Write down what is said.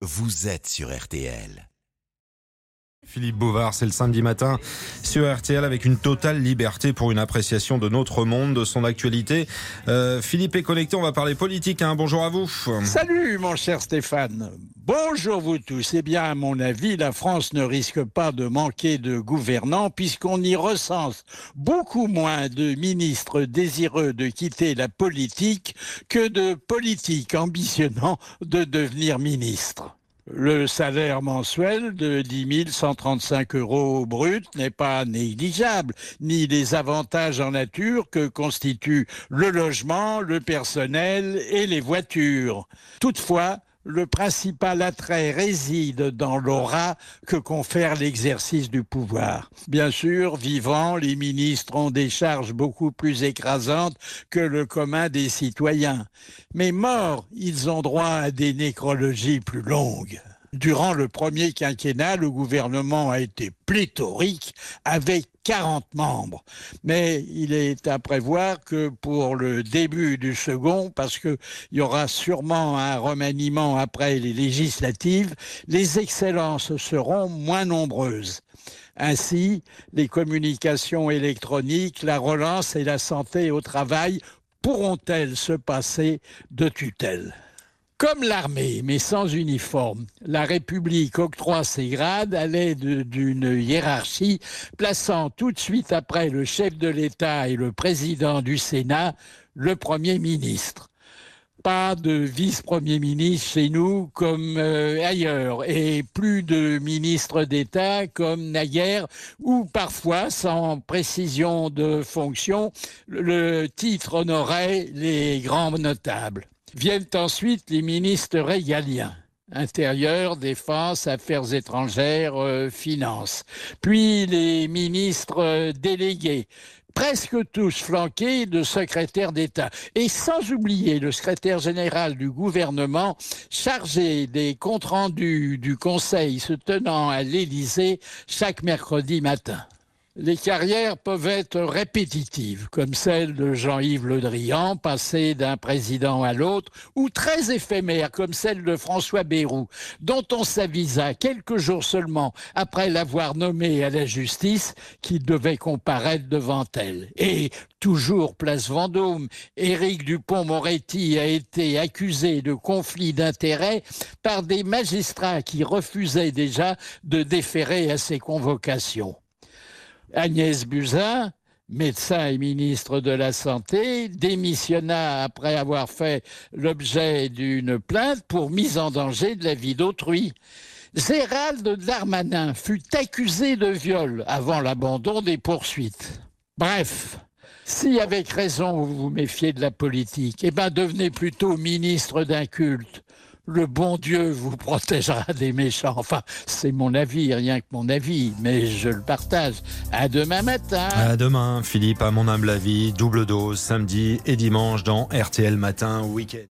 vous êtes sur RTL. Philippe Bouvard, c'est le samedi matin sur RTL avec une totale liberté pour une appréciation de notre monde, de son actualité. Euh, Philippe est connecté, on va parler politique. Hein. Bonjour à vous. Salut mon cher Stéphane. Bonjour vous tous. Eh bien, à mon avis, la France ne risque pas de manquer de gouvernants puisqu'on y recense beaucoup moins de ministres désireux de quitter la politique que de politiques ambitionnant de devenir ministres. Le salaire mensuel de 10 135 euros brut n'est pas négligeable, ni les avantages en nature que constituent le logement, le personnel et les voitures. Toutefois, le principal attrait réside dans l'aura que confère l'exercice du pouvoir. Bien sûr, vivants, les ministres ont des charges beaucoup plus écrasantes que le commun des citoyens. Mais morts, ils ont droit à des nécrologies plus longues. Durant le premier quinquennat, le gouvernement a été pléthorique avec 40 membres. Mais il est à prévoir que pour le début du second, parce qu'il y aura sûrement un remaniement après les législatives, les excellences seront moins nombreuses. Ainsi, les communications électroniques, la relance et la santé au travail pourront-elles se passer de tutelle? Comme l'armée, mais sans uniforme, la République octroie ses grades à l'aide d'une hiérarchie plaçant tout de suite après le chef de l'État et le président du Sénat le Premier ministre. Pas de vice-premier ministre chez nous comme euh, ailleurs et plus de ministres d'État comme naguère ou parfois sans précision de fonction le titre honorait les grands notables. Viennent ensuite les ministres régaliens. Intérieur, Défense, Affaires étrangères, euh, Finances. Puis les ministres euh, délégués, presque tous flanqués de secrétaires d'État. Et sans oublier le secrétaire général du gouvernement chargé des comptes rendus du Conseil se tenant à l'Élysée chaque mercredi matin. Les carrières peuvent être répétitives, comme celle de Jean-Yves Le Drian, passée d'un président à l'autre, ou très éphémères, comme celle de François Bayrou, dont on s'avisa quelques jours seulement après l'avoir nommé à la justice qu'il devait comparaître devant elle. Et toujours place Vendôme, Éric Dupont-Moretti a été accusé de conflit d'intérêts par des magistrats qui refusaient déjà de déférer à ses convocations. Agnès Buzyn, médecin et ministre de la Santé, démissionna après avoir fait l'objet d'une plainte pour mise en danger de la vie d'autrui. Gérald Darmanin fut accusé de viol avant l'abandon des poursuites. Bref, si avec raison vous vous méfiez de la politique, eh ben devenez plutôt ministre d'un culte le bon Dieu vous protégera des méchants. Enfin, c'est mon avis, rien que mon avis, mais je le partage. À demain matin. À demain, Philippe, à mon humble avis, double dose, samedi et dimanche dans RTL Matin Week-end.